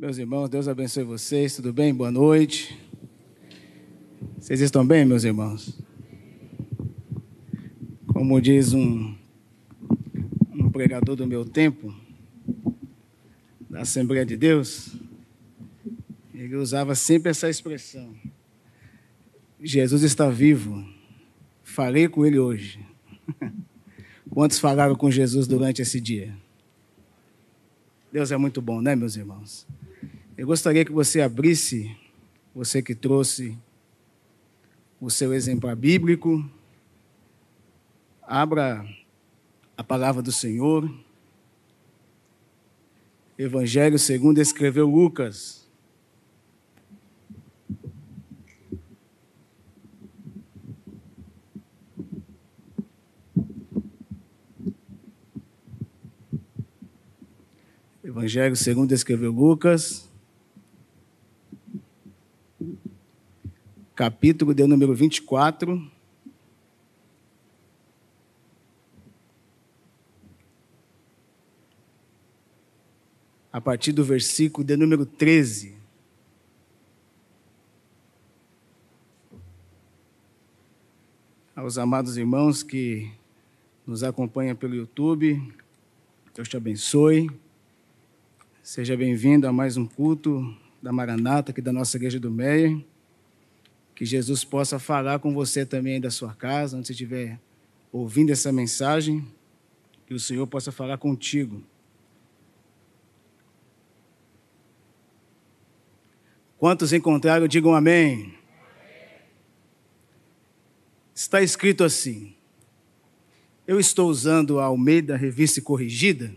Meus irmãos, Deus abençoe vocês, tudo bem? Boa noite. Vocês estão bem, meus irmãos? Como diz um, um pregador do meu tempo, da Assembleia de Deus, ele usava sempre essa expressão: Jesus está vivo, falei com ele hoje. Quantos falaram com Jesus durante esse dia? Deus é muito bom, né, meus irmãos? Eu gostaria que você abrisse, você que trouxe o seu exemplar bíblico, abra a palavra do Senhor. Evangelho segundo escreveu Lucas. Evangelho segundo escreveu Lucas. Capítulo de número 24. A partir do versículo de número 13. Aos amados irmãos que nos acompanham pelo YouTube, Deus te abençoe. Seja bem-vindo a mais um culto da Maranata, aqui da nossa Igreja do Meia. Que Jesus possa falar com você também da sua casa, onde você estiver ouvindo essa mensagem. Que o Senhor possa falar contigo. Quantos encontraram, digam amém. Está escrito assim. Eu estou usando a Almeida Revista Corrigida.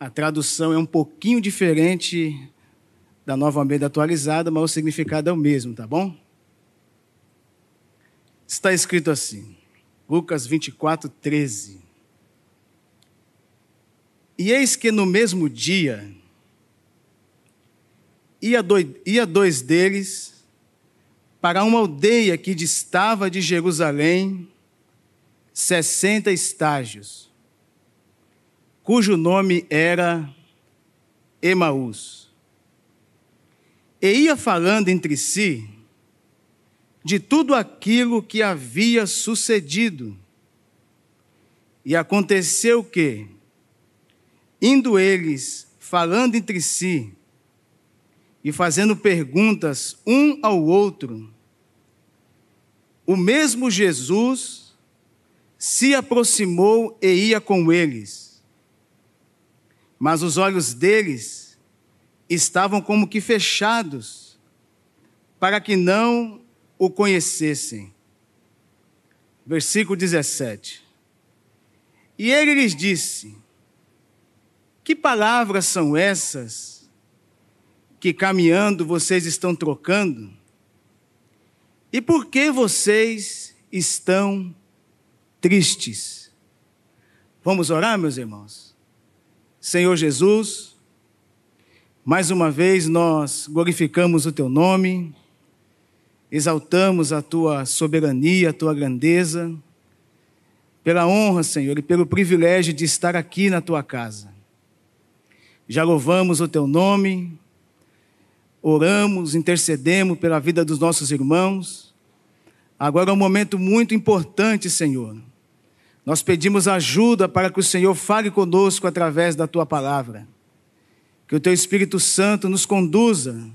A tradução é um pouquinho diferente da nova Almeida atualizada, mas o significado é o mesmo, tá bom? Está escrito assim, Lucas 24, 13. E eis que no mesmo dia ia dois, deles para uma aldeia que distava de Jerusalém sessenta estágios, cujo nome era Emaús e ia falando entre si de tudo aquilo que havia sucedido. E aconteceu que, indo eles falando entre si e fazendo perguntas um ao outro, o mesmo Jesus se aproximou e ia com eles. Mas os olhos deles estavam como que fechados, para que não o conhecessem. Versículo 17. E ele lhes disse: Que palavras são essas que caminhando vocês estão trocando? E por que vocês estão tristes? Vamos orar, meus irmãos? Senhor Jesus, mais uma vez nós glorificamos o teu nome, exaltamos a tua soberania, a tua grandeza, pela honra, Senhor, e pelo privilégio de estar aqui na tua casa. Já louvamos o teu nome, oramos, intercedemos pela vida dos nossos irmãos. Agora é um momento muito importante, Senhor. Nós pedimos ajuda para que o Senhor fale conosco através da tua palavra. Que o teu Espírito Santo nos conduza,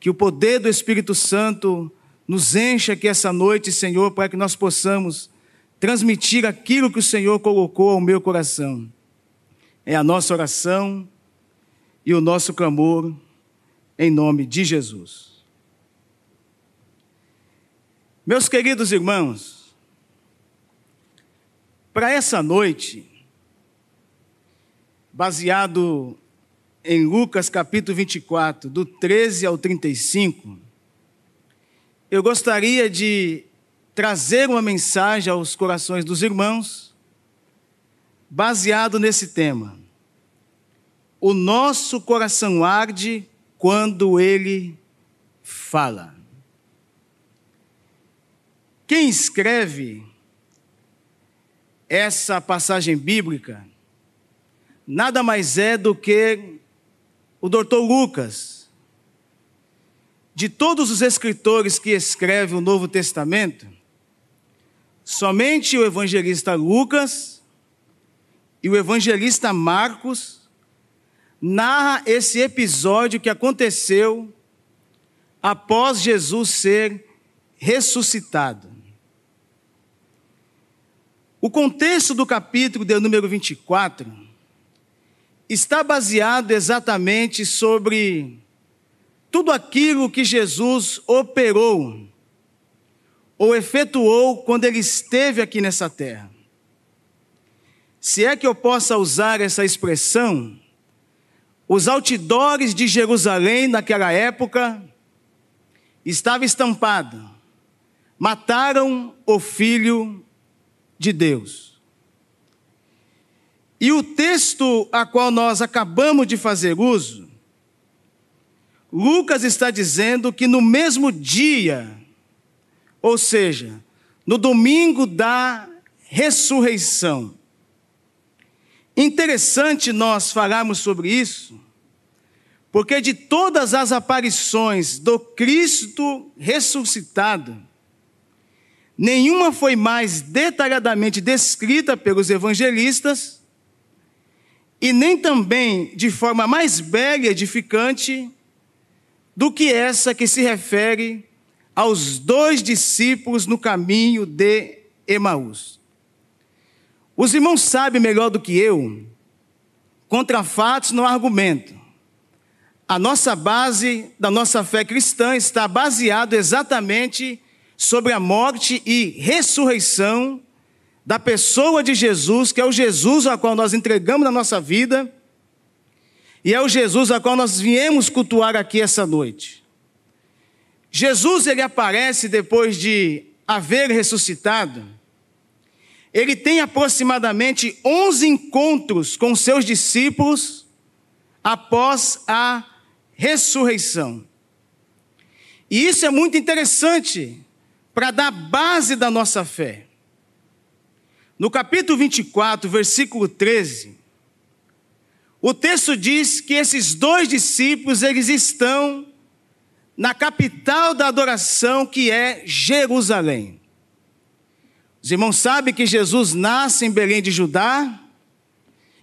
que o poder do Espírito Santo nos encha aqui essa noite, Senhor, para que nós possamos transmitir aquilo que o Senhor colocou ao meu coração. É a nossa oração e o nosso clamor em nome de Jesus. Meus queridos irmãos, para essa noite, baseado em Lucas capítulo 24, do 13 ao 35, eu gostaria de trazer uma mensagem aos corações dos irmãos, baseado nesse tema. O nosso coração arde quando ele fala. Quem escreve essa passagem bíblica nada mais é do que o doutor Lucas, de todos os escritores que escrevem o Novo Testamento, somente o evangelista Lucas e o evangelista Marcos narra esse episódio que aconteceu após Jesus ser ressuscitado. O contexto do capítulo de número 24 está baseado exatamente sobre tudo aquilo que Jesus operou ou efetuou quando ele esteve aqui nessa terra. Se é que eu possa usar essa expressão, os outdoors de Jerusalém naquela época estava estampado: mataram o filho de Deus. E o texto a qual nós acabamos de fazer uso, Lucas está dizendo que no mesmo dia, ou seja, no domingo da ressurreição. Interessante nós falarmos sobre isso, porque de todas as aparições do Cristo ressuscitado, nenhuma foi mais detalhadamente descrita pelos evangelistas e nem também de forma mais bela e edificante do que essa que se refere aos dois discípulos no caminho de Emaús. Os irmãos sabem melhor do que eu, contra fatos não argumento. A nossa base da nossa fé cristã está baseado exatamente sobre a morte e ressurreição da pessoa de Jesus, que é o Jesus a qual nós entregamos na nossa vida, e é o Jesus a qual nós viemos cultuar aqui essa noite. Jesus ele aparece depois de haver ressuscitado. Ele tem aproximadamente 11 encontros com seus discípulos após a ressurreição. E isso é muito interessante para dar base da nossa fé. No capítulo 24, versículo 13, o texto diz que esses dois discípulos, eles estão na capital da adoração, que é Jerusalém. Os irmãos sabem que Jesus nasce em Belém de Judá,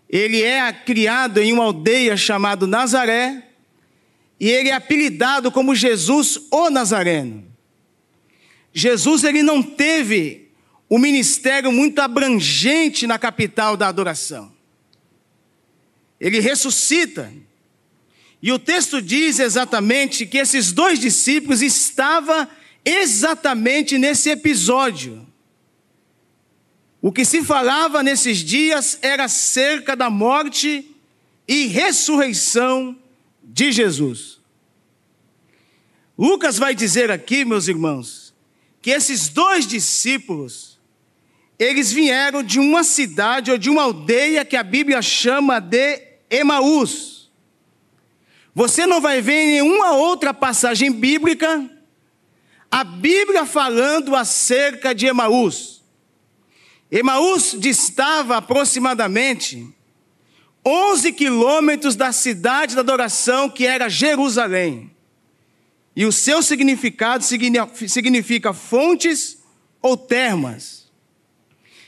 ele é criado em uma aldeia chamada Nazaré, e ele é apelidado como Jesus o Nazareno. Jesus ele não teve um ministério muito abrangente na capital da adoração. Ele ressuscita. E o texto diz exatamente que esses dois discípulos estavam exatamente nesse episódio. O que se falava nesses dias era acerca da morte e ressurreição de Jesus. Lucas vai dizer aqui, meus irmãos, que esses dois discípulos, eles vieram de uma cidade ou de uma aldeia que a Bíblia chama de Emaús. Você não vai ver em nenhuma outra passagem bíblica a Bíblia falando acerca de Emaús. Emaús distava aproximadamente 11 quilômetros da cidade da adoração, que era Jerusalém. E o seu significado significa fontes ou termas.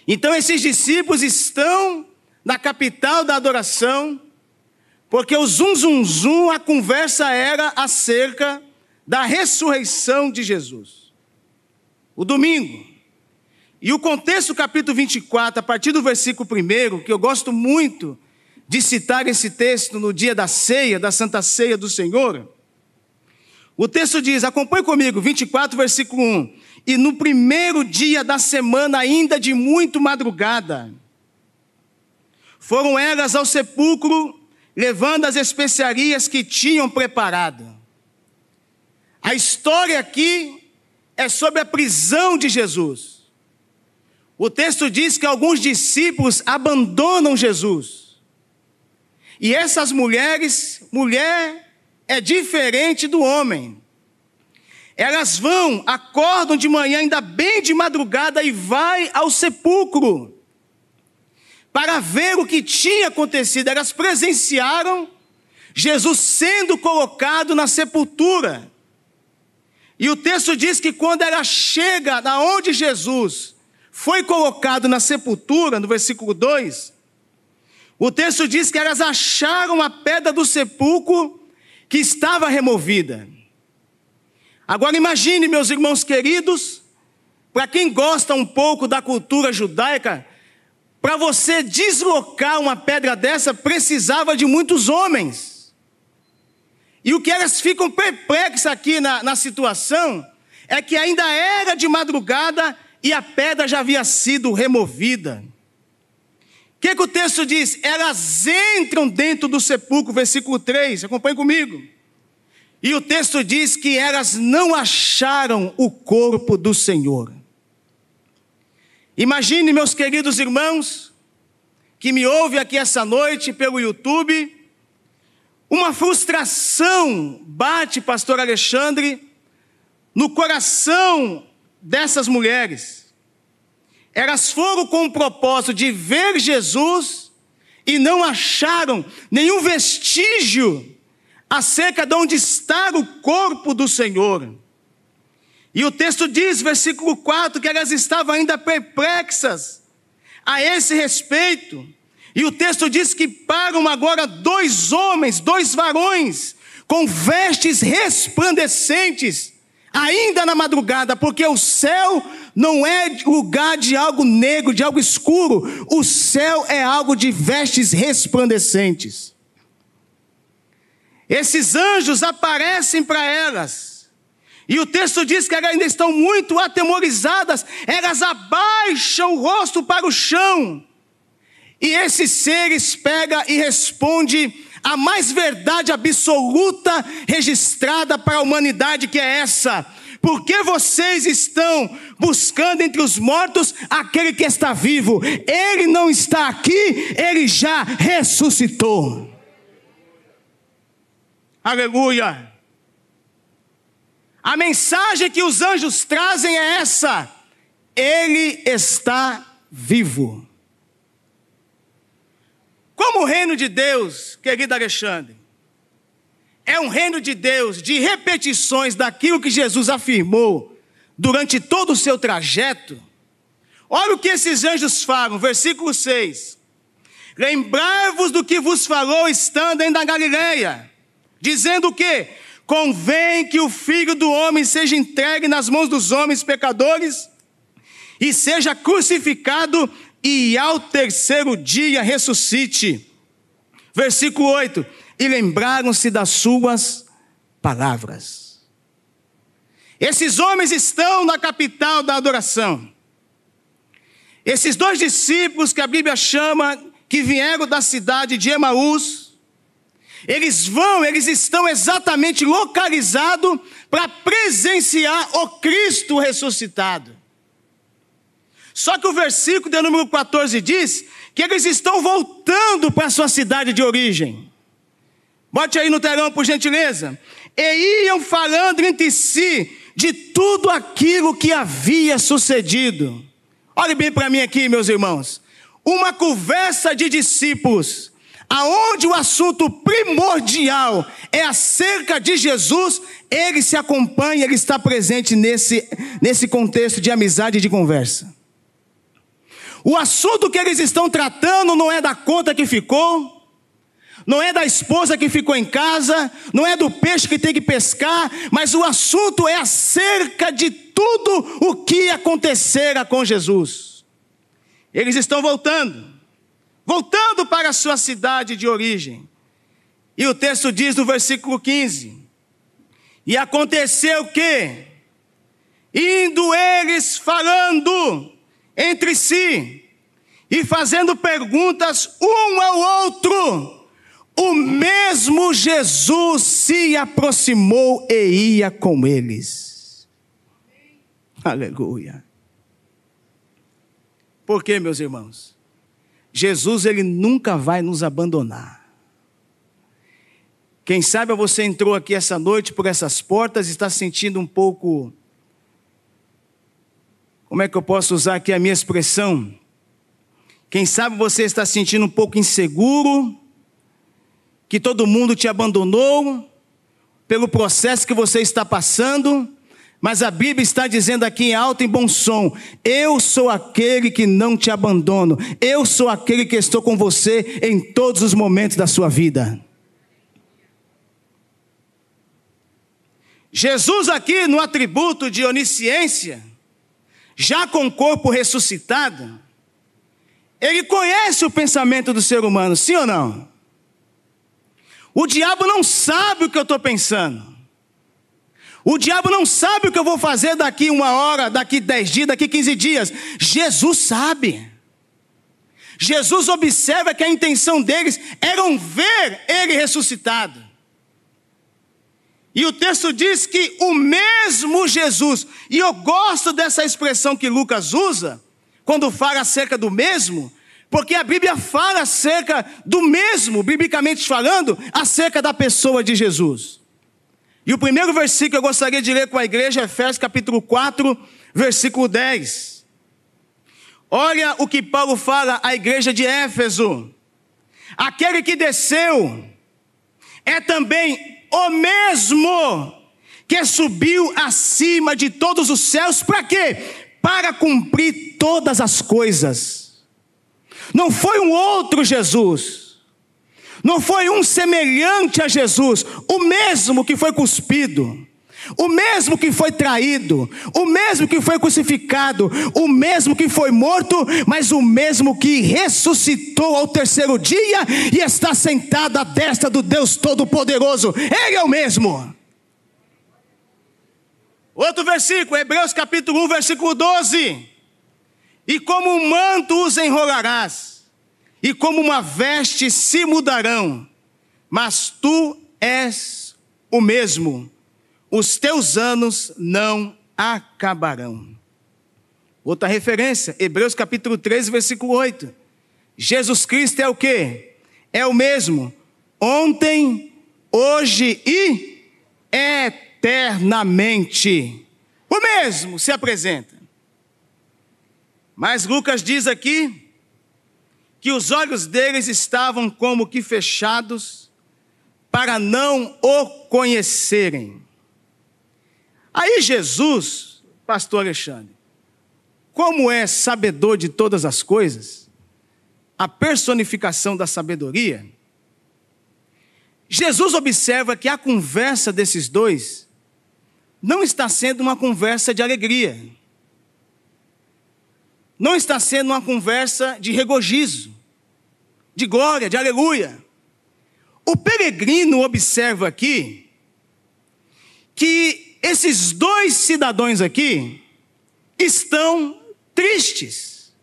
Então, esses discípulos estão na capital da adoração, porque o zum zum zum, a conversa era acerca da ressurreição de Jesus. O domingo. E o contexto do capítulo 24, a partir do versículo 1, que eu gosto muito de citar esse texto no dia da ceia, da Santa Ceia do Senhor. O texto diz, acompanhe comigo, 24, versículo 1. E no primeiro dia da semana, ainda de muito madrugada, foram elas ao sepulcro, levando as especiarias que tinham preparado. A história aqui é sobre a prisão de Jesus. O texto diz que alguns discípulos abandonam Jesus. E essas mulheres, mulher é diferente do homem. Elas vão, acordam de manhã, ainda bem de madrugada, e vai ao sepulcro para ver o que tinha acontecido. Elas presenciaram, Jesus sendo colocado na sepultura. E o texto diz que quando ela chega na onde Jesus foi colocado na sepultura, no versículo 2, o texto diz que elas acharam a pedra do sepulcro que estava removida. Agora imagine, meus irmãos queridos, para quem gosta um pouco da cultura judaica, para você deslocar uma pedra dessa precisava de muitos homens. E o que elas ficam perplexas aqui na, na situação é que ainda era de madrugada e a pedra já havia sido removida. O que, que o texto diz? Elas entram dentro do sepulcro, versículo 3, acompanhe comigo. E o texto diz que elas não acharam o corpo do Senhor. Imagine, meus queridos irmãos, que me ouve aqui essa noite pelo YouTube, uma frustração bate, pastor Alexandre, no coração dessas mulheres. Elas foram com o propósito de ver Jesus e não acharam nenhum vestígio acerca de onde está o corpo do Senhor. E o texto diz, versículo 4, que elas estavam ainda perplexas a esse respeito. E o texto diz que param agora dois homens, dois varões, com vestes resplandecentes, ainda na madrugada, porque o céu não é lugar de algo negro, de algo escuro, o céu é algo de vestes resplandecentes. Esses anjos aparecem para elas e o texto diz que elas ainda estão muito atemorizadas, elas abaixam o rosto para o chão. E esses seres pega e responde a mais verdade absoluta registrada para a humanidade que é essa: por que vocês estão buscando entre os mortos aquele que está vivo? Ele não está aqui, ele já ressuscitou. Aleluia. A mensagem que os anjos trazem é essa: Ele está vivo. Como o reino de Deus, querido Alexandre, é um reino de Deus de repetições daquilo que Jesus afirmou durante todo o seu trajeto. Olha o que esses anjos falam, versículo 6. Lembrai-vos do que vos falou estando ainda na Galileia, dizendo o quê? Convém que o filho do homem seja entregue nas mãos dos homens pecadores e seja crucificado e ao terceiro dia ressuscite. Versículo 8: E lembraram-se das suas palavras. Esses homens estão na capital da adoração. Esses dois discípulos que a Bíblia chama que vieram da cidade de Emaús, eles vão, eles estão exatamente localizados para presenciar o Cristo ressuscitado. Só que o versículo de número 14 diz que eles estão voltando para a sua cidade de origem. Bote aí no telão, por gentileza. E iam falando entre si de tudo aquilo que havia sucedido. Olhe bem para mim aqui, meus irmãos. Uma conversa de discípulos aonde o assunto primordial é acerca de Jesus, ele se acompanha, ele está presente nesse, nesse contexto de amizade e de conversa. O assunto que eles estão tratando não é da conta que ficou, não é da esposa que ficou em casa, não é do peixe que tem que pescar, mas o assunto é acerca de tudo o que acontecera com Jesus. Eles estão voltando voltando para a sua cidade de origem. E o texto diz no versículo 15: E aconteceu que, indo eles falando entre si e fazendo perguntas um ao outro, o mesmo Jesus se aproximou e ia com eles. Aleluia. Por quê, meus irmãos? Jesus ele nunca vai nos abandonar. Quem sabe você entrou aqui essa noite por essas portas e está sentindo um pouco como é que eu posso usar aqui a minha expressão? Quem sabe você está sentindo um pouco inseguro, que todo mundo te abandonou pelo processo que você está passando, mas a Bíblia está dizendo aqui em alto e bom som: Eu sou aquele que não te abandono, eu sou aquele que estou com você em todos os momentos da sua vida. Jesus, aqui no atributo de onisciência, já com o corpo ressuscitado, ele conhece o pensamento do ser humano, sim ou não? O diabo não sabe o que eu estou pensando. O diabo não sabe o que eu vou fazer daqui uma hora, daqui dez dias, daqui quinze dias. Jesus sabe. Jesus observa que a intenção deles era ver ele ressuscitado. E o texto diz que o mesmo Jesus, e eu gosto dessa expressão que Lucas usa, quando fala acerca do mesmo, porque a Bíblia fala acerca do mesmo, biblicamente falando, acerca da pessoa de Jesus. E o primeiro versículo que eu gostaria de ler com a igreja é Efésios capítulo 4, versículo 10. Olha o que Paulo fala à igreja de Éfeso. Aquele que desceu é também o mesmo que subiu acima de todos os céus, para quê? Para cumprir todas as coisas. Não foi um outro Jesus, não foi um semelhante a Jesus, o mesmo que foi cuspido o mesmo que foi traído, o mesmo que foi crucificado, o mesmo que foi morto, mas o mesmo que ressuscitou ao terceiro dia e está sentado à destra do Deus Todo-Poderoso. Ele é o mesmo. Outro versículo, Hebreus capítulo 1, versículo 12. E como um manto os enrolarás, e como uma veste se mudarão, mas tu és o mesmo os teus anos não acabarão. Outra referência, Hebreus capítulo 13, versículo 8. Jesus Cristo é o que? É o mesmo, ontem, hoje e eternamente. O mesmo se apresenta. Mas Lucas diz aqui que os olhos deles estavam como que fechados para não o conhecerem. Aí Jesus, pastor Alexandre, como é sabedor de todas as coisas, a personificação da sabedoria, Jesus observa que a conversa desses dois não está sendo uma conversa de alegria, não está sendo uma conversa de regozijo, de glória, de aleluia. O peregrino observa aqui que esses dois cidadãos aqui estão tristes.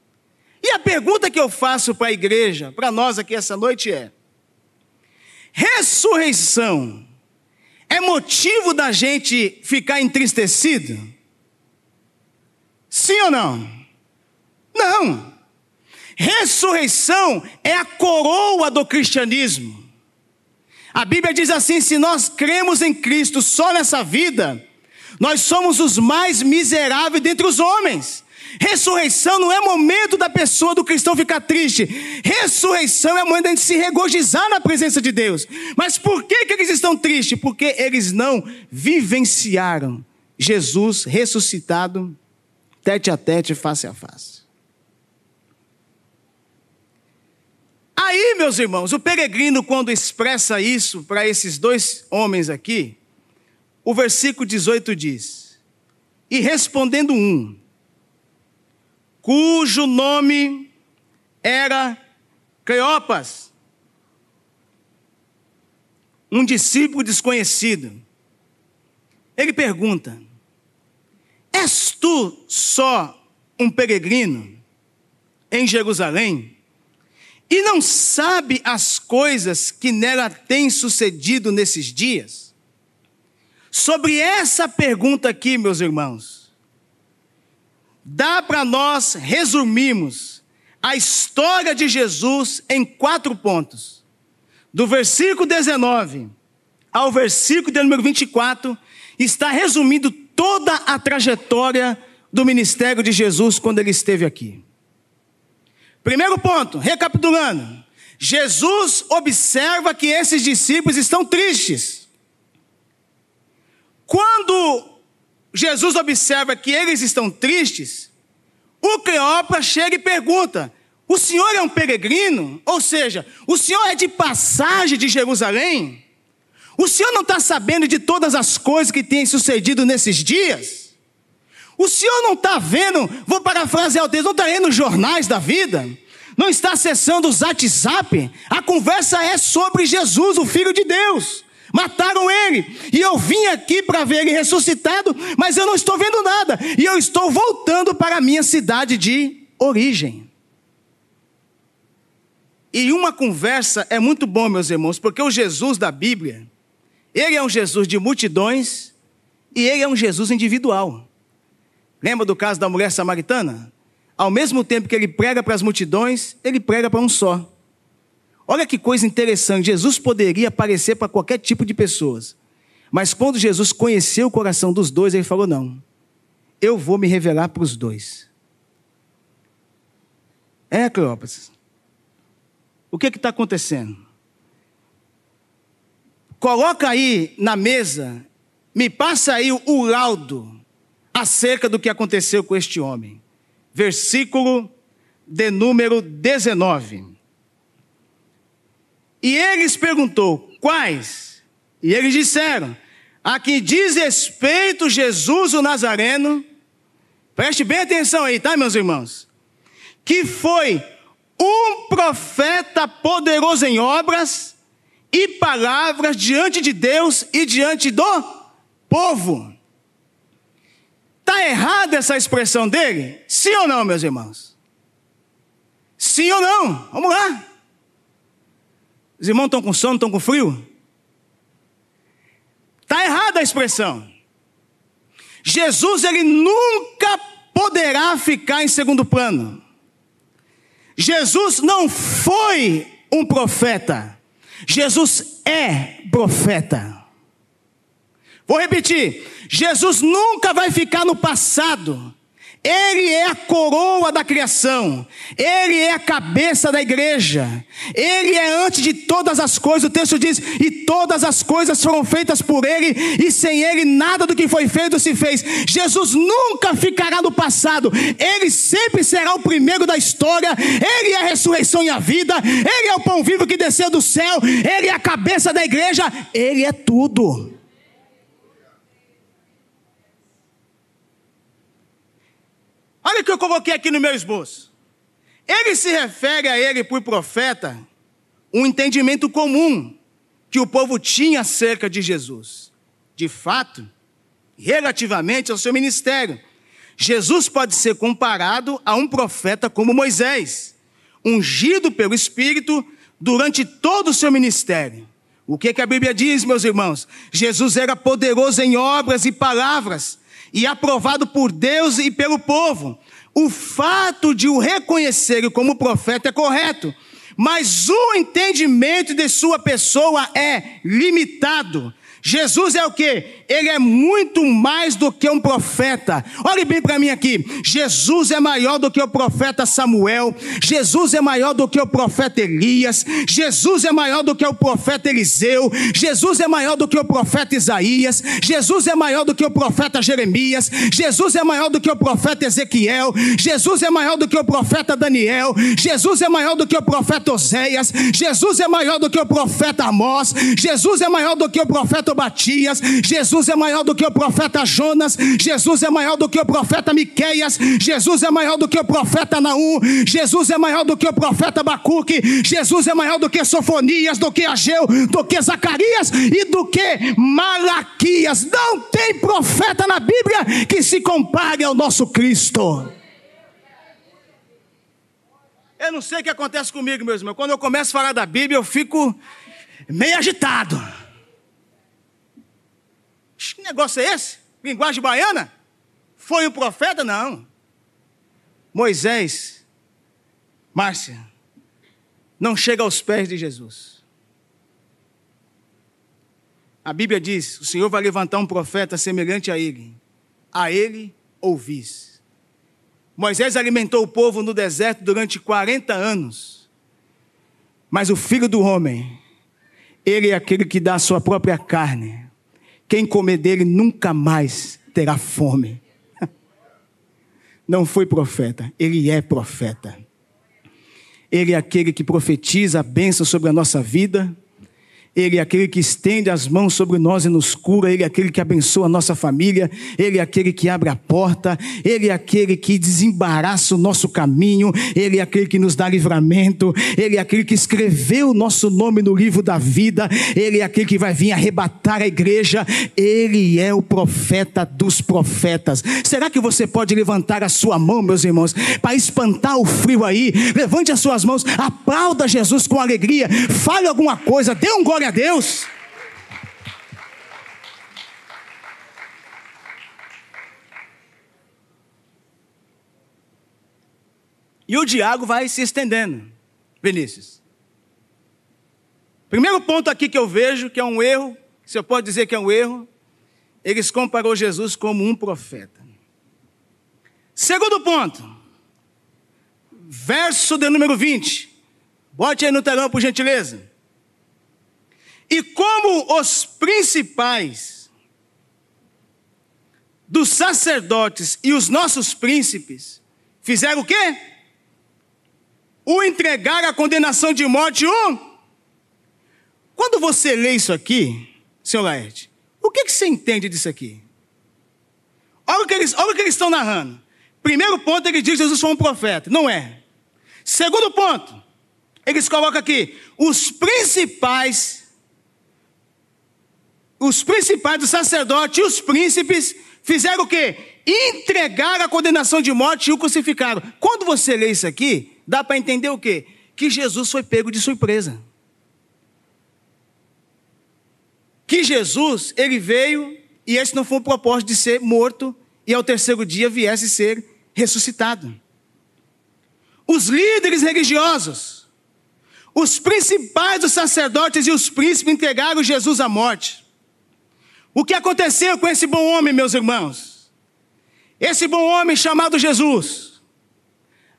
E a pergunta que eu faço para a igreja, para nós aqui essa noite é: ressurreição é motivo da gente ficar entristecido? Sim ou não? Não. Ressurreição é a coroa do cristianismo. A Bíblia diz assim: se nós cremos em Cristo só nessa vida, nós somos os mais miseráveis dentre os homens. Ressurreição não é momento da pessoa do cristão ficar triste. Ressurreição é momento de se regozijar na presença de Deus. Mas por que, que eles estão tristes? Porque eles não vivenciaram Jesus ressuscitado tete a tete, face a face. Aí, meus irmãos, o peregrino, quando expressa isso para esses dois homens aqui, o versículo 18 diz: E respondendo um, cujo nome era Cleopas, um discípulo desconhecido, ele pergunta: És tu só um peregrino em Jerusalém e não sabe as coisas que nela têm sucedido nesses dias? Sobre essa pergunta aqui, meus irmãos, dá para nós resumirmos a história de Jesus em quatro pontos. Do versículo 19 ao versículo de número 24, está resumindo toda a trajetória do ministério de Jesus quando ele esteve aqui. Primeiro ponto, recapitulando: Jesus observa que esses discípulos estão tristes. Quando Jesus observa que eles estão tristes, o Cleópatra chega e pergunta: O senhor é um peregrino? Ou seja, o senhor é de passagem de Jerusalém? O senhor não está sabendo de todas as coisas que têm sucedido nesses dias? O senhor não está vendo, vou parafrasear o texto, não está lendo os jornais da vida? Não está acessando o WhatsApp? A conversa é sobre Jesus, o Filho de Deus. Mataram ele. E eu vim aqui para ver ele ressuscitado, mas eu não estou vendo nada. E eu estou voltando para a minha cidade de origem. E uma conversa é muito bom, meus irmãos, porque o Jesus da Bíblia, ele é um Jesus de multidões e ele é um Jesus individual. Lembra do caso da mulher samaritana? Ao mesmo tempo que ele prega para as multidões, ele prega para um só. Olha que coisa interessante, Jesus poderia aparecer para qualquer tipo de pessoas. Mas quando Jesus conheceu o coração dos dois, ele falou: Não, eu vou me revelar para os dois. É, Cleópatra. O que está acontecendo? Coloca aí na mesa, me passa aí o laudo acerca do que aconteceu com este homem. Versículo de número 19. E eles perguntou: quais? E eles disseram: a que diz respeito Jesus o Nazareno, preste bem atenção aí, tá, meus irmãos? Que foi um profeta poderoso em obras e palavras diante de Deus e diante do povo. Está errada essa expressão dele? Sim ou não, meus irmãos? Sim ou não? Vamos lá. Os irmãos estão com sono, estão com frio? Está errada a expressão. Jesus, ele nunca poderá ficar em segundo plano. Jesus não foi um profeta. Jesus é profeta. Vou repetir: Jesus nunca vai ficar no passado. Ele é a coroa da criação, Ele é a cabeça da igreja, Ele é antes de todas as coisas. O texto diz: e todas as coisas foram feitas por Ele, e sem Ele nada do que foi feito se fez. Jesus nunca ficará no passado, Ele sempre será o primeiro da história. Ele é a ressurreição e a vida, Ele é o pão vivo que desceu do céu, Ele é a cabeça da igreja, Ele é tudo. Olha o que eu coloquei aqui no meu esboço. Ele se refere a ele por profeta um entendimento comum que o povo tinha acerca de Jesus. De fato, relativamente ao seu ministério, Jesus pode ser comparado a um profeta como Moisés, ungido pelo Espírito durante todo o seu ministério. O que, que a Bíblia diz, meus irmãos? Jesus era poderoso em obras e palavras, e aprovado por Deus e pelo povo. O fato de o reconhecer como profeta é correto, mas o entendimento de sua pessoa é limitado. Jesus é o que? Ele é muito mais do que um profeta. Olhe bem para mim aqui. Jesus é maior do que o profeta Samuel. Jesus é maior do que o profeta Elias. Jesus é maior do que o profeta Eliseu. Jesus é maior do que o profeta Isaías. Jesus é maior do que o profeta Jeremias. Jesus é maior do que o profeta Ezequiel. Jesus é maior do que o profeta Daniel. Jesus é maior do que o profeta Oséias. Jesus é maior do que o profeta Amós. Jesus é maior do que o profeta Batias, Jesus é maior do que o profeta Jonas, Jesus é maior do que o profeta Miqueias, Jesus é maior do que o profeta Naum, Jesus é maior do que o profeta Bacuque, Jesus é maior do que Sofonias, do que Ageu, do que Zacarias e do que Malaquias. Não tem profeta na Bíblia que se compare ao nosso Cristo. Eu não sei o que acontece comigo, meus irmãos. Quando eu começo a falar da Bíblia, eu fico meio agitado. Negócio é esse? Linguagem baiana? Foi o profeta? Não. Moisés, Márcia, não chega aos pés de Jesus. A Bíblia diz: o Senhor vai levantar um profeta semelhante a ele. A ele ouvis. Moisés alimentou o povo no deserto durante 40 anos. Mas o filho do homem, ele é aquele que dá a sua própria carne. Quem comer dele nunca mais terá fome. Não foi profeta, ele é profeta. Ele é aquele que profetiza a bênção sobre a nossa vida, ele é aquele que estende as mãos sobre nós e nos cura, Ele é aquele que abençoa a nossa família, Ele é aquele que abre a porta, Ele é aquele que desembaraça o nosso caminho, Ele é aquele que nos dá livramento, Ele é aquele que escreveu o nosso nome no livro da vida, Ele é aquele que vai vir arrebatar a igreja, Ele é o profeta dos profetas. Será que você pode levantar a sua mão, meus irmãos, para espantar o frio aí? Levante as suas mãos, aplauda Jesus com alegria, fale alguma coisa, dê um glória Glória a Deus. E o diálogo vai se estendendo. Vinícius. Primeiro ponto aqui que eu vejo que é um erro, se eu posso dizer que é um erro, eles comparou Jesus como um profeta. Segundo ponto, verso de número 20. Bote aí no telão, por gentileza. E como os principais dos sacerdotes e os nossos príncipes fizeram o quê? O entregar a condenação de morte um. Quando você lê isso aqui, senhor Laerte, o que, que você entende disso aqui? Olha o que eles, olha o que eles estão narrando. Primeiro ponto, ele diz que Jesus foi um profeta. Não é. Segundo ponto, eles colocam aqui: os principais os principais dos sacerdotes e os príncipes fizeram o quê? Entregaram a condenação de morte e o crucificaram. Quando você lê isso aqui, dá para entender o quê? Que Jesus foi pego de surpresa. Que Jesus, ele veio e esse não foi o propósito de ser morto e ao terceiro dia viesse ser ressuscitado. Os líderes religiosos, os principais dos sacerdotes e os príncipes entregaram Jesus à morte. O que aconteceu com esse bom homem, meus irmãos? Esse bom homem chamado Jesus,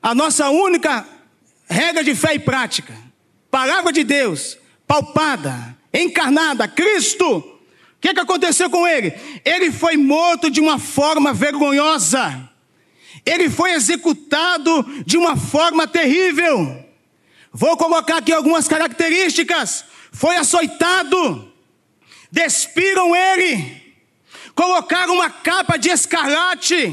a nossa única regra de fé e prática, palavra de Deus, palpada, encarnada, Cristo. O que, que aconteceu com ele? Ele foi morto de uma forma vergonhosa. Ele foi executado de uma forma terrível. Vou colocar aqui algumas características. Foi açoitado despiram ele, colocaram uma capa de escarlate,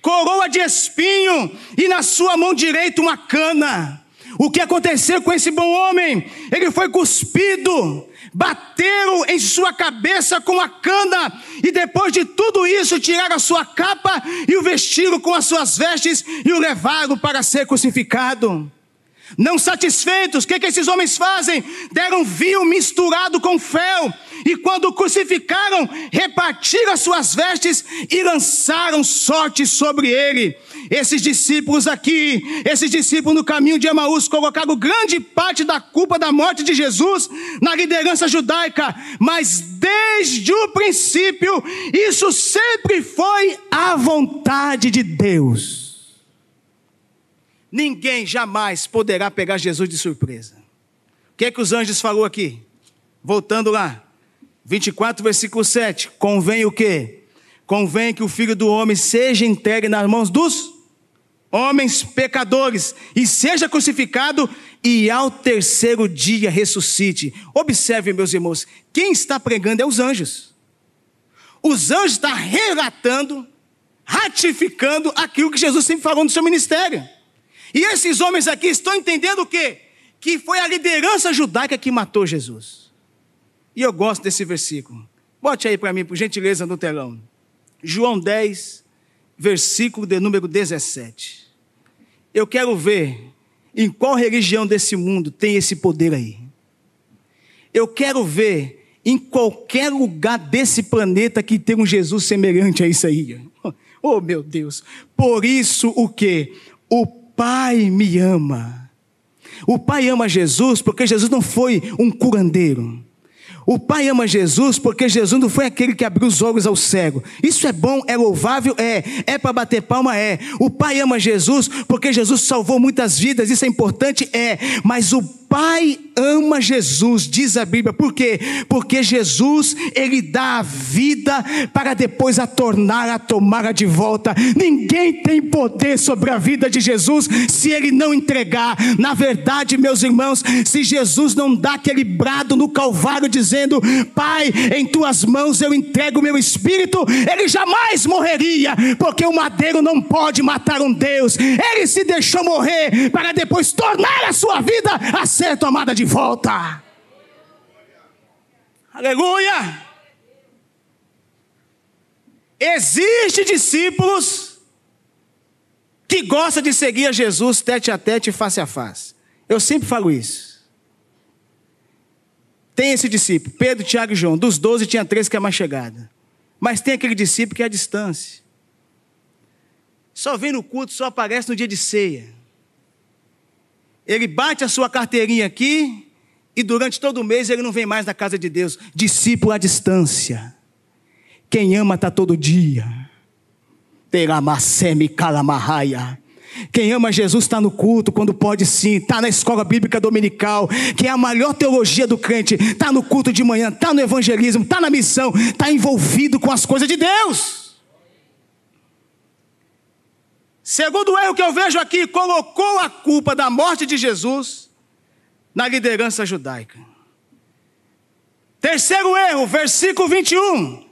coroa de espinho e na sua mão direita uma cana. O que aconteceu com esse bom homem? Ele foi cuspido, bateram em sua cabeça com a cana, e depois de tudo isso, tiraram a sua capa e o vestiram com as suas vestes e o levaram para ser crucificado. Não satisfeitos, o que, que esses homens fazem? Deram vinho misturado com fel, e quando crucificaram, repartiram as suas vestes e lançaram sorte sobre ele. Esses discípulos aqui, esses discípulos no caminho de Emaús, colocaram grande parte da culpa da morte de Jesus na liderança judaica, mas desde o princípio, isso sempre foi a vontade de Deus. Ninguém jamais poderá pegar Jesus de surpresa. O que é que os anjos falou aqui? Voltando lá, 24, versículo 7. Convém o quê? Convém que o filho do homem seja entregue nas mãos dos homens pecadores e seja crucificado e ao terceiro dia ressuscite. Observe, meus irmãos, quem está pregando é os anjos. Os anjos estão relatando, ratificando aquilo que Jesus sempre falou no seu ministério. E esses homens aqui estão entendendo o quê? Que foi a liderança judaica que matou Jesus. E eu gosto desse versículo. Bote aí para mim, por gentileza, no telão. João 10, versículo de número 17. Eu quero ver em qual religião desse mundo tem esse poder aí. Eu quero ver em qualquer lugar desse planeta que tem um Jesus semelhante a isso aí. Oh, meu Deus. Por isso o que? O Pai me ama. O Pai ama Jesus porque Jesus não foi um curandeiro. O Pai ama Jesus porque Jesus não foi aquele que abriu os olhos ao cego. Isso é bom, é louvável, é. É para bater palma, é. O Pai ama Jesus porque Jesus salvou muitas vidas, isso é importante, é. Mas o Pai ama Jesus, diz a Bíblia. Por quê? Porque Jesus, ele dá a vida para depois a tornar, a tomar de volta. Ninguém tem poder sobre a vida de Jesus se ele não entregar. Na verdade, meus irmãos, se Jesus não dá aquele brado no Calvário dizendo: Pai, em tuas mãos eu entrego o meu espírito, ele jamais morreria, porque o madeiro não pode matar um Deus. Ele se deixou morrer para depois tornar a sua vida a ser tomada de volta. Aleluia! Existem discípulos que gostam de seguir a Jesus tete a tete, face a face. Eu sempre falo isso. Tem esse discípulo, Pedro, Tiago e João. Dos doze tinha três que é mais chegada. Mas tem aquele discípulo que é a distância. Só vem no culto, só aparece no dia de ceia. Ele bate a sua carteirinha aqui e durante todo o mês ele não vem mais na casa de Deus. Discípulo à distância. Quem ama está todo dia. Teramaceme calamarraia. Quem ama Jesus está no culto, quando pode sim, está na escola bíblica dominical, que é a maior teologia do crente, está no culto de manhã, está no evangelismo, está na missão, está envolvido com as coisas de Deus. Segundo erro que eu vejo aqui, colocou a culpa da morte de Jesus na liderança judaica. Terceiro erro, versículo 21.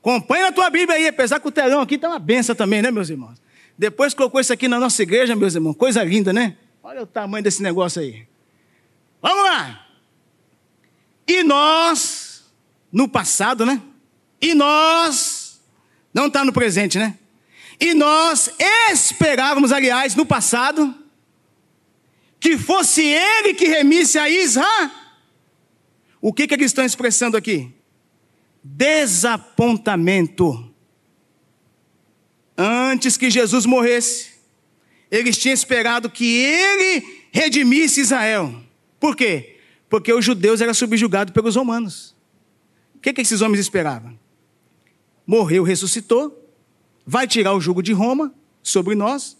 Acompanha a tua Bíblia aí, apesar que o telão aqui está uma benção também, né, meus irmãos? Depois colocou isso aqui na nossa igreja, meus irmãos, coisa linda, né? Olha o tamanho desse negócio aí. Vamos lá. E nós, no passado, né? E nós, não está no presente, né? E nós esperávamos, aliás, no passado, que fosse ele que remisse a Israel. O que, que eles estão expressando aqui? Desapontamento. Antes que Jesus morresse, eles tinham esperado que ele redimisse Israel. Por quê? Porque os judeus eram subjugados pelos romanos. O que, que esses homens esperavam? Morreu, ressuscitou, vai tirar o jugo de Roma sobre nós,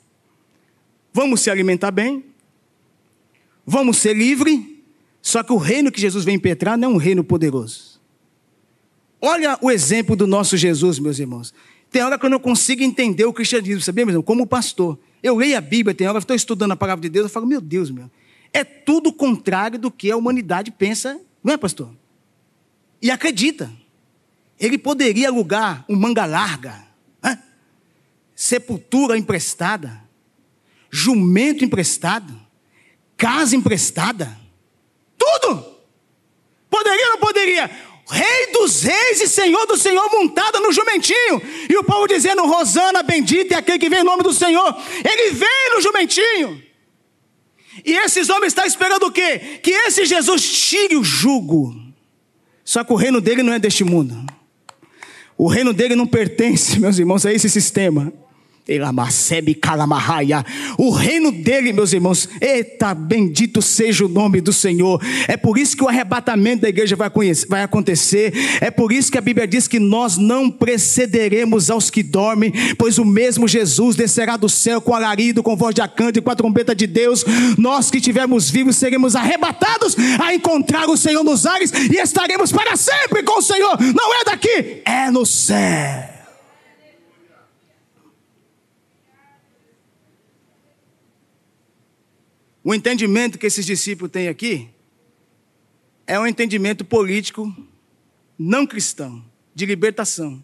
vamos se alimentar bem, vamos ser livres, só que o reino que Jesus vem impetrar não é um reino poderoso. Olha o exemplo do nosso Jesus, meus irmãos. Tem hora que eu não consigo entender o cristianismo, sabia, meu irmão? Como pastor. Eu leio a Bíblia, tem hora que estou estudando a palavra de Deus, eu falo, meu Deus, meu, é tudo contrário do que a humanidade pensa, não é, pastor? E acredita. Ele poderia alugar um manga larga, sepultura emprestada, jumento emprestado, casa emprestada, tudo. Poderia ou não poderia? Rei dos reis e Senhor do Senhor montada no jumentinho. E o povo dizendo: Rosana, bendito é aquele que vem em nome do Senhor. Ele vem no jumentinho. E esses homens estão esperando o quê? Que esse Jesus tire o jugo. Só que o reino dele não é deste mundo. O reino dele não pertence, meus irmãos, a esse sistema. O reino dele, meus irmãos, eita, bendito seja o nome do Senhor. É por isso que o arrebatamento da igreja vai, conhecer, vai acontecer. É por isso que a Bíblia diz que nós não precederemos aos que dormem, pois o mesmo Jesus descerá do céu com alarido, com voz de acanto e com a trombeta de Deus. Nós que estivermos vivos seremos arrebatados a encontrar o Senhor nos ares e estaremos para sempre com o Senhor. Não é daqui, é no céu. O entendimento que esses discípulos têm aqui é um entendimento político não cristão, de libertação.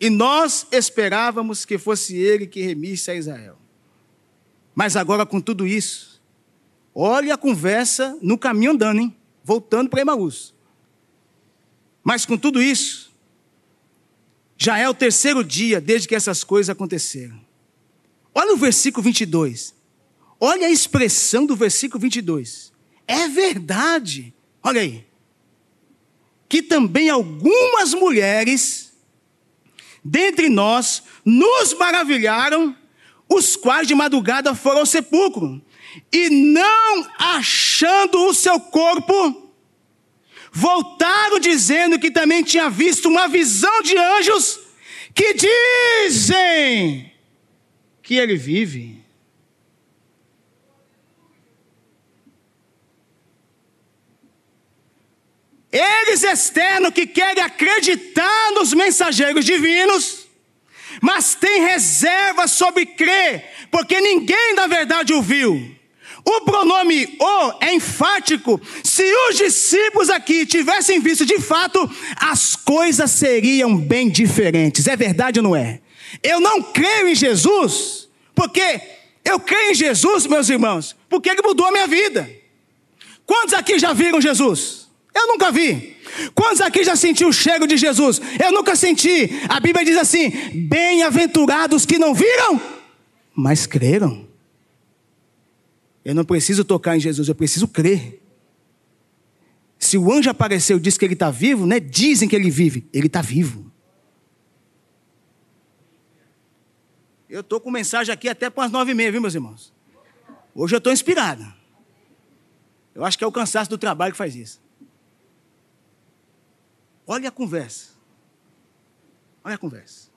E nós esperávamos que fosse ele que remisse a Israel. Mas agora, com tudo isso, olha a conversa no caminho andando, hein? Voltando para Emaús. Mas com tudo isso, já é o terceiro dia desde que essas coisas aconteceram. Olha o versículo 22. Olha a expressão do versículo 22. É verdade. Olha aí. Que também algumas mulheres dentre nós nos maravilharam, os quais de madrugada foram ao sepulcro e não achando o seu corpo, voltaram dizendo que também tinha visto uma visão de anjos que dizem que ele vive. Eles externos que querem acreditar nos mensageiros divinos, mas têm reserva sobre crer, porque ninguém na verdade o viu. O pronome o é enfático. Se os discípulos aqui tivessem visto de fato, as coisas seriam bem diferentes. É verdade ou não é? Eu não creio em Jesus, porque eu creio em Jesus, meus irmãos, porque ele mudou a minha vida. Quantos aqui já viram Jesus? Eu nunca vi. Quantos aqui já sentiu o cheiro de Jesus? Eu nunca senti. A Bíblia diz assim: bem-aventurados que não viram, mas creram. Eu não preciso tocar em Jesus, eu preciso crer. Se o anjo apareceu e disse que ele está vivo, né? Dizem que ele vive, ele está vivo. Eu estou com mensagem aqui até para as nove e meia, viu, meus irmãos? Hoje eu estou inspirado. Eu acho que é o cansaço do trabalho que faz isso. Olha a conversa. Olha a conversa.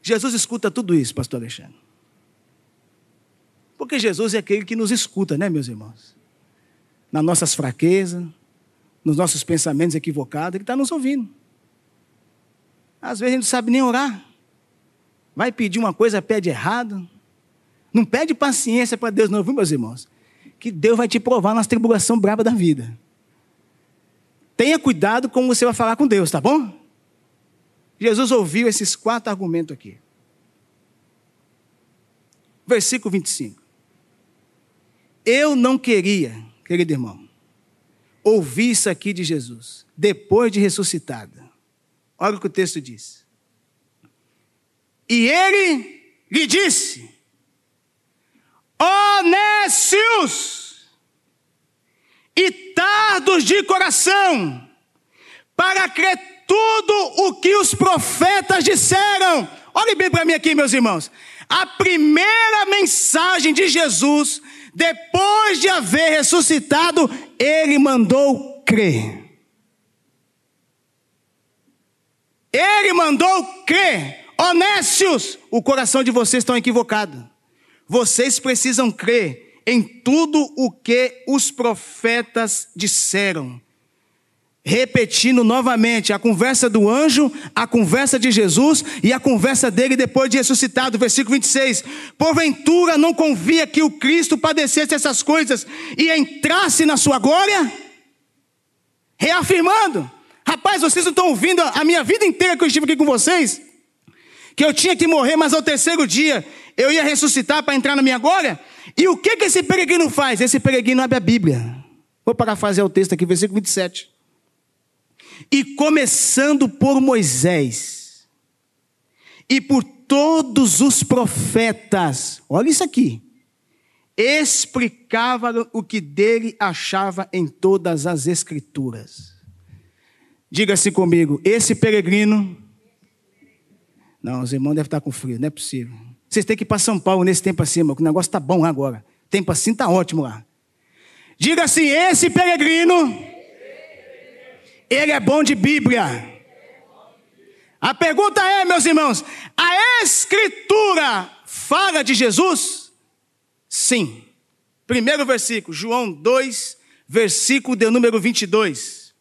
Jesus escuta tudo isso, pastor Alexandre. Porque Jesus é aquele que nos escuta, né, meus irmãos? Nas nossas fraquezas, nos nossos pensamentos equivocados, Ele está nos ouvindo. Às vezes a gente não sabe nem orar. Vai pedir uma coisa, pede errado. Não pede paciência para Deus, não, viu, meus irmãos? Que Deus vai te provar nas tribulações bravas da vida. Tenha cuidado como você vai falar com Deus, tá bom? Jesus ouviu esses quatro argumentos aqui. Versículo 25. Eu não queria, querido irmão, ouvir isso aqui de Jesus, depois de ressuscitada. Olha o que o texto diz. E ele lhe disse: Honécios e tardos de coração, para crer tudo o que os profetas disseram. Olhe bem para mim aqui, meus irmãos. A primeira mensagem de Jesus depois de haver ressuscitado, ele mandou crer. Ele mandou crer. Honestos, o coração de vocês está equivocado. Vocês precisam crer em tudo o que os profetas disseram repetindo novamente a conversa do anjo, a conversa de Jesus e a conversa dele depois de ressuscitado, versículo 26. Porventura não convia que o Cristo padecesse essas coisas e entrasse na sua glória? Reafirmando, rapaz, vocês não estão ouvindo a minha vida inteira que eu estive aqui com vocês? Que eu tinha que morrer, mas ao terceiro dia eu ia ressuscitar para entrar na minha glória? E o que, que esse peregrino faz? Esse peregrino abre a Bíblia. Vou parafasear o texto aqui, versículo 27. E começando por Moisés e por todos os profetas, olha isso aqui, explicava o que dele achava em todas as Escrituras. Diga-se comigo, esse peregrino. Não, os irmãos devem estar com frio, não é possível. Vocês têm que ir para São Paulo nesse tempo assim, que o negócio está bom agora. Tempo assim está ótimo lá. Diga assim: esse peregrino ele é bom de Bíblia. A pergunta é, meus irmãos, a Escritura fala de Jesus? Sim. Primeiro versículo, João 2, versículo de número 22.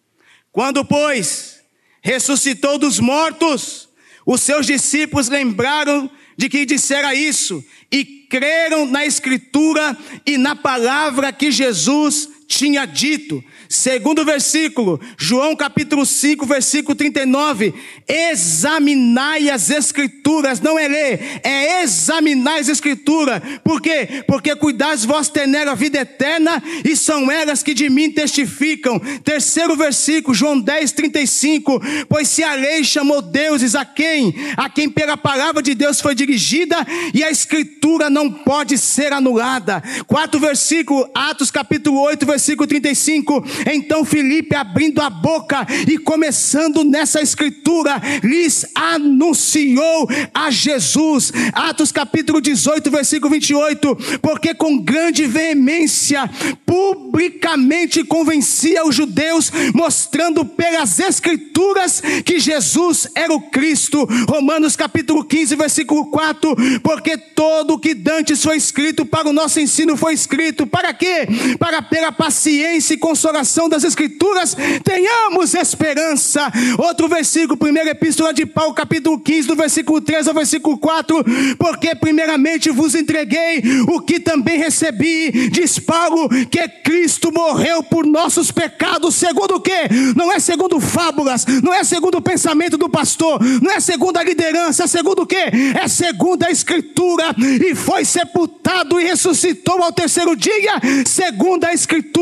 Quando, pois, ressuscitou dos mortos, os seus discípulos lembraram de que dissera isso e creram na Escritura e na palavra que Jesus tinha dito. Segundo versículo, João capítulo 5, versículo 39. Examinai as escrituras, não é ler, é examinar as escrituras. Por quê? Porque cuidais vós tener a vida eterna e são elas que de mim testificam. Terceiro versículo, João 10, 35. Pois se a lei chamou deuses a quem? A quem pela palavra de Deus foi dirigida e a escritura não pode ser anulada. Quarto versículo, Atos capítulo 8, versículo 35 então Felipe, abrindo a boca e começando nessa escritura, lhes anunciou a Jesus. Atos capítulo 18, versículo 28. Porque com grande veemência, publicamente convencia os judeus, mostrando pelas escrituras que Jesus era o Cristo. Romanos capítulo 15, versículo 4. Porque todo o que dantes foi escrito para o nosso ensino foi escrito. Para quê? Para pela ciência e consolação das Escrituras, tenhamos esperança. Outro versículo, primeira epístola de Paulo, capítulo 15, do versículo 3 ao versículo 4, porque primeiramente vos entreguei o que também recebi, diz Paulo, que Cristo morreu por nossos pecados, segundo o quê? Não é segundo fábulas, não é segundo o pensamento do pastor, não é segundo a liderança, segundo o quê? É segundo a Escritura, e foi sepultado e ressuscitou ao terceiro dia, segundo a Escritura,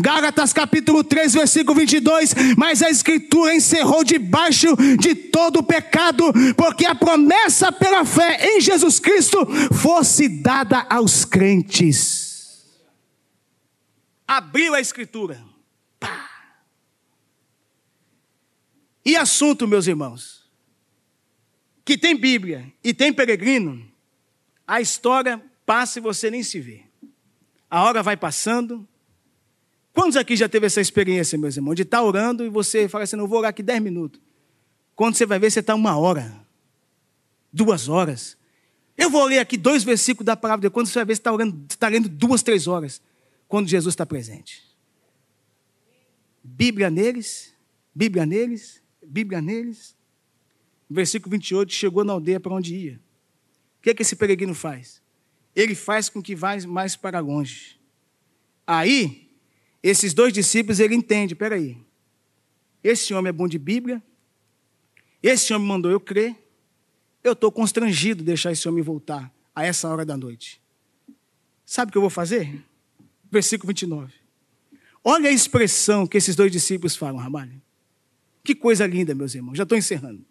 Gálatas capítulo 3, versículo 22, mas a Escritura encerrou debaixo de todo o pecado, porque a promessa pela fé em Jesus Cristo fosse dada aos crentes. Abriu a Escritura. Pá. E assunto, meus irmãos, que tem Bíblia e tem peregrino, a história passa e você nem se vê. A hora vai passando. Quantos aqui já teve essa experiência, meus irmãos, de estar orando e você fala assim, não vou orar aqui dez minutos. Quando você vai ver, você está uma hora, duas horas. Eu vou ler aqui dois versículos da palavra de Deus. Quando você vai ver, você está orando, está lendo duas, três horas, quando Jesus está presente. Bíblia neles, Bíblia neles, Bíblia neles. Versículo 28, chegou na aldeia para onde ia. O que, é que esse peregrino faz? Ele faz com que vá mais para longe. Aí, esses dois discípulos, ele entende, peraí, esse homem é bom de Bíblia, esse homem mandou eu crer, eu estou constrangido de deixar esse homem voltar a essa hora da noite. Sabe o que eu vou fazer? Versículo 29. Olha a expressão que esses dois discípulos falam, Ramalho. Que coisa linda, meus irmãos. Já estou encerrando.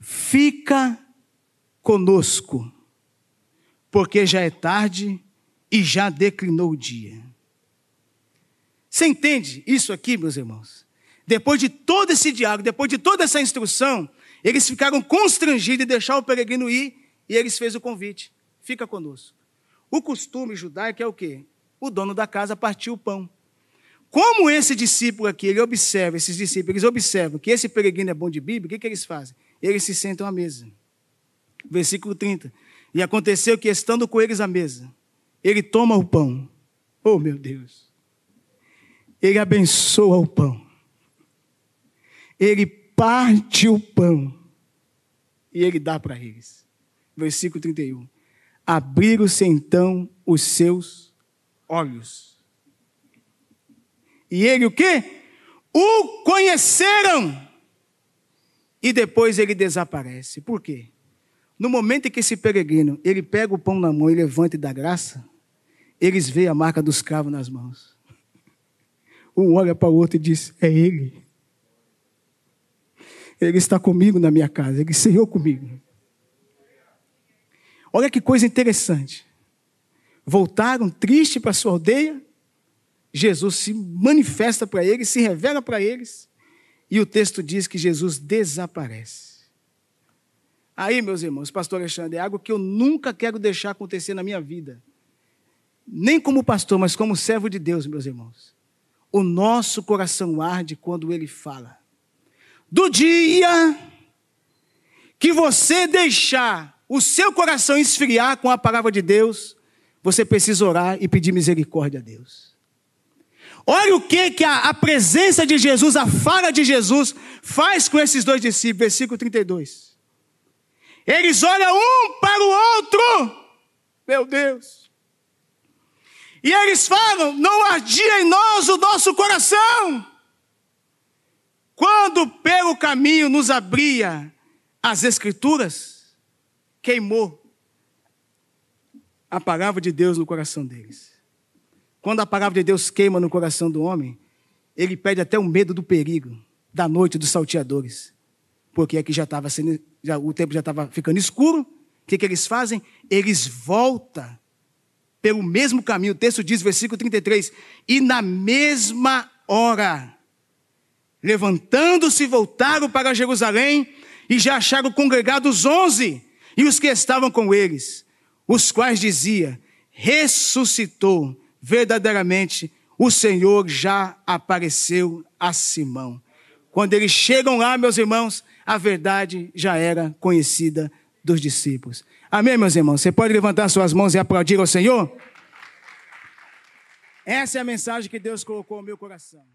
Fica conosco, porque já é tarde e já declinou o dia. Você entende isso aqui, meus irmãos? Depois de todo esse diálogo, depois de toda essa instrução, eles ficaram constrangidos de deixar o peregrino ir e eles fez o convite: fica conosco. O costume judaico é o quê? O dono da casa partiu o pão. Como esse discípulo aqui, ele observa, esses discípulos, eles observam que esse peregrino é bom de Bíblia, o que, que eles fazem? Eles se sentam à mesa. Versículo 30. E aconteceu que, estando com eles à mesa, ele toma o pão. Oh, meu Deus. Ele abençoa o pão. Ele parte o pão e ele dá para eles. Versículo 31. Abriram-se então os seus olhos. E ele o quê? O conheceram. E depois ele desaparece. Por quê? No momento em que esse peregrino, ele pega o pão na mão e levanta e dá graça, eles veem a marca dos cravos nas mãos. Um olha para o outro e diz: É ele. Ele está comigo na minha casa, ele ceiou comigo. Olha que coisa interessante. Voltaram tristes para sua aldeia. Jesus se manifesta para eles, se revela para eles. E o texto diz que Jesus desaparece. Aí, meus irmãos, pastor Alexandre, é algo que eu nunca quero deixar acontecer na minha vida. Nem como pastor, mas como servo de Deus, meus irmãos. O nosso coração arde quando ele fala do dia que você deixar o seu coração esfriar com a palavra de Deus, você precisa orar e pedir misericórdia a Deus. Olha o que, que a, a presença de Jesus, a fala de Jesus, faz com esses dois discípulos, versículo 32. Eles olham um para o outro, meu Deus. E eles falam: não ardia em nós o nosso coração quando pelo caminho nos abria as Escrituras, queimou a palavra de Deus no coração deles. Quando a palavra de Deus queima no coração do homem, ele perde até o medo do perigo, da noite dos salteadores. Porque aqui já estava sendo, já, o tempo já estava ficando escuro. O que, que eles fazem? Eles voltam pelo mesmo caminho. O texto diz, versículo 33, e na mesma hora Levantando-se, voltaram para Jerusalém e já acharam congregados onze e os que estavam com eles, os quais dizia: ressuscitou verdadeiramente, o Senhor já apareceu a Simão. Quando eles chegam lá, meus irmãos, a verdade já era conhecida dos discípulos. Amém, meus irmãos? Você pode levantar suas mãos e aplaudir ao Senhor? Essa é a mensagem que Deus colocou no meu coração.